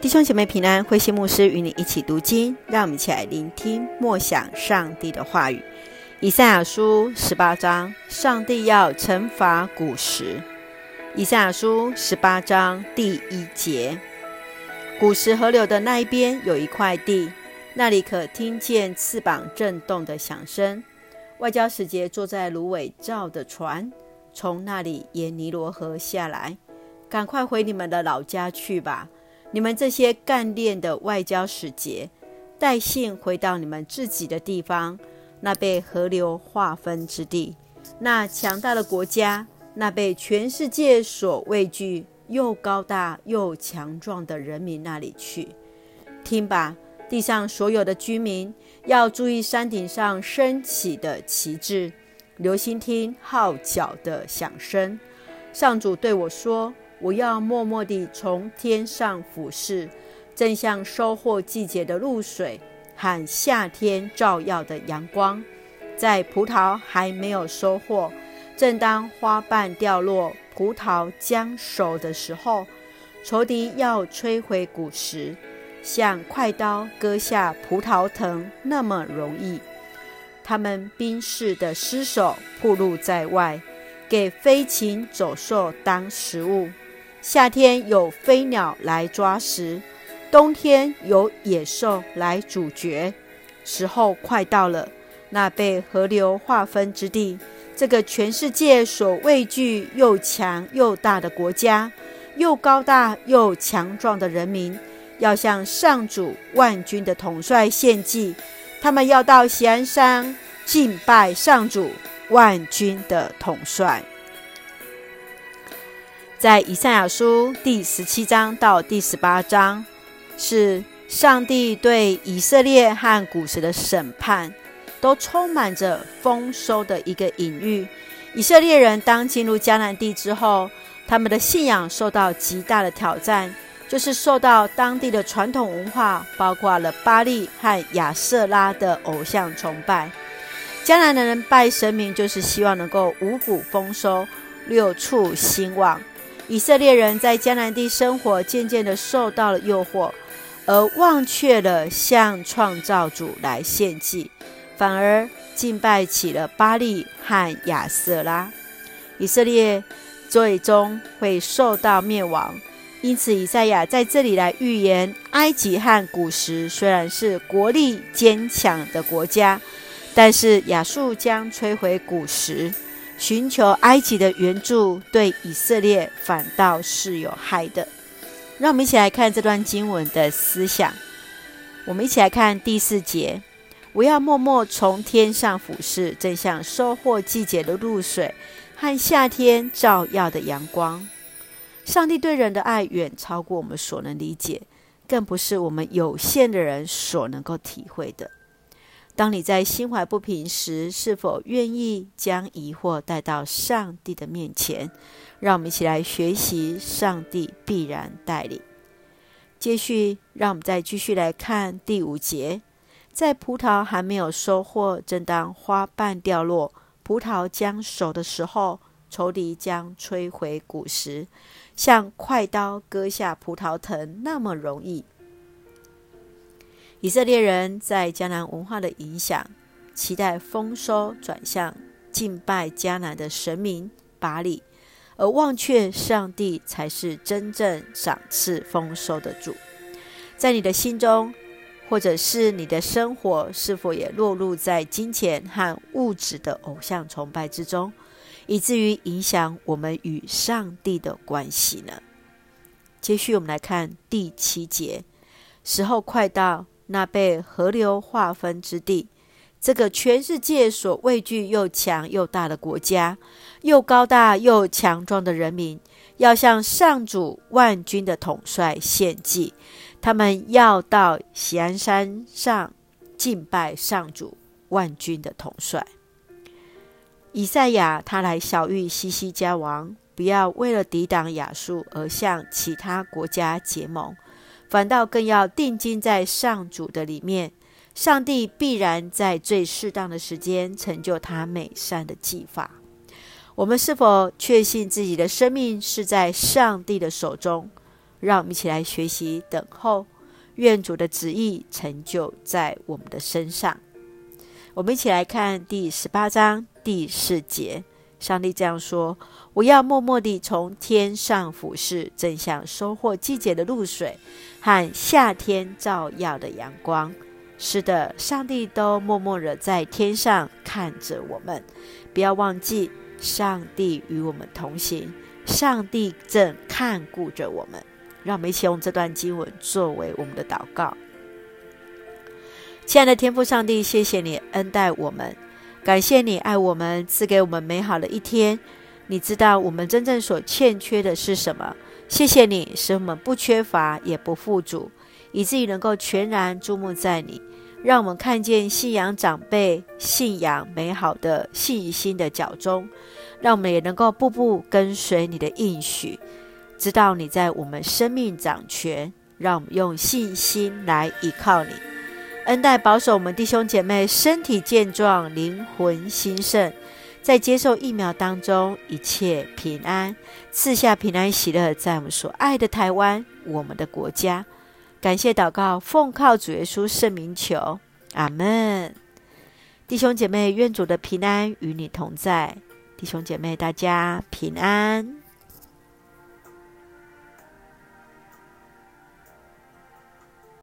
弟兄姐妹平安，慧馨牧师与你一起读经，让我们一起来聆听默想上帝的话语。以赛亚书十八章，上帝要惩罚古时。以赛亚书十八章第一节：古时河流的那一边有一块地，那里可听见翅膀震动的响声。外交使节坐在芦苇造的船，从那里沿尼罗河下来。赶快回你们的老家去吧。你们这些干练的外交使节，带信回到你们自己的地方，那被河流划分之地，那强大的国家，那被全世界所畏惧又高大又强壮的人民那里去。听吧，地上所有的居民，要注意山顶上升起的旗帜，留心听号角的响声。上主对我说。我要默默地从天上俯视，正像收获季节的露水和夏天照耀的阳光。在葡萄还没有收获，正当花瓣掉落、葡萄将熟的时候，仇敌要摧毁古实，像快刀割下葡萄藤那么容易。他们兵士的尸首暴露在外，给飞禽走兽当食物。夏天有飞鸟来抓食，冬天有野兽来咀嚼。时候快到了，那被河流划分之地，这个全世界所畏惧又强又大的国家，又高大又强壮的人民，要向上主万军的统帅献祭。他们要到锡安山敬拜上主万军的统帅。在以赛亚书第十七章到第十八章，是上帝对以色列和古时的审判，都充满着丰收的一个隐喻。以色列人当进入迦南地之后，他们的信仰受到极大的挑战，就是受到当地的传统文化，包括了巴力和亚舍拉的偶像崇拜。迦南的人拜神明，就是希望能够五谷丰收、六畜兴旺。以色列人在迦南地生活，渐渐地受到了诱惑，而忘却了向创造主来献祭，反而敬拜起了巴力和亚舍拉。以色列最终会受到灭亡。因此，以赛亚在这里来预言：埃及和古时虽然是国力坚强的国家，但是亚述将摧毁古时。寻求埃及的援助，对以色列反倒是有害的。让我们一起来看这段经文的思想。我们一起来看第四节：我要默默从天上俯视，正像收获季节的露水和夏天照耀的阳光。上帝对人的爱远超过我们所能理解，更不是我们有限的人所能够体会的。当你在心怀不平时，是否愿意将疑惑带到上帝的面前？让我们一起来学习，上帝必然带领。接续，让我们再继续来看第五节：在葡萄还没有收获，正当花瓣掉落、葡萄将熟的时候，仇敌将摧毁古实，像快刀割下葡萄藤那么容易。以色列人在迦南文化的影响，期待丰收，转向敬拜迦南的神明巴力，而忘却上帝才是真正赏赐丰收的主。在你的心中，或者是你的生活，是否也落入在金钱和物质的偶像崇拜之中，以至于影响我们与上帝的关系呢？接续，我们来看第七节：时候快到。那被河流划分之地，这个全世界所畏惧又强又大的国家，又高大又强壮的人民，要向上主万军的统帅献祭。他们要到锡安山上敬拜上主万军的统帅。以赛亚他来晓諭希西家王，不要为了抵挡亚述而向其他国家结盟。反倒更要定睛在上主的里面，上帝必然在最适当的时间成就他美善的计划。我们是否确信自己的生命是在上帝的手中？让我们一起来学习等候，愿主的旨意成就在我们的身上。我们一起来看第十八章第四节，上帝这样说：“我要默默地从天上俯视，正像收获季节的露水和夏天照耀的阳光。”是的，上帝都默默地在天上看着我们。不要忘记，上帝与我们同行，上帝正看顾着我们。让我们一起用这段经文作为我们的祷告。亲爱的天父上帝，谢谢你恩待我们，感谢你爱我们，赐给我们美好的一天。你知道我们真正所欠缺的是什么？谢谢你使我们不缺乏也不富足，以至于能够全然注目在你，让我们看见信仰长辈信仰美好的信心的脚踪，让我们也能够步步跟随你的应许。知道你在我们生命掌权，让我们用信心来依靠你，恩待保守我们弟兄姐妹身体健壮，灵魂兴盛，在接受疫苗当中一切平安，赐下平安喜乐，在我们所爱的台湾，我们的国家。感谢祷告，奉靠主耶稣圣名求，阿门。弟兄姐妹，愿主的平安与你同在，弟兄姐妹大家平安。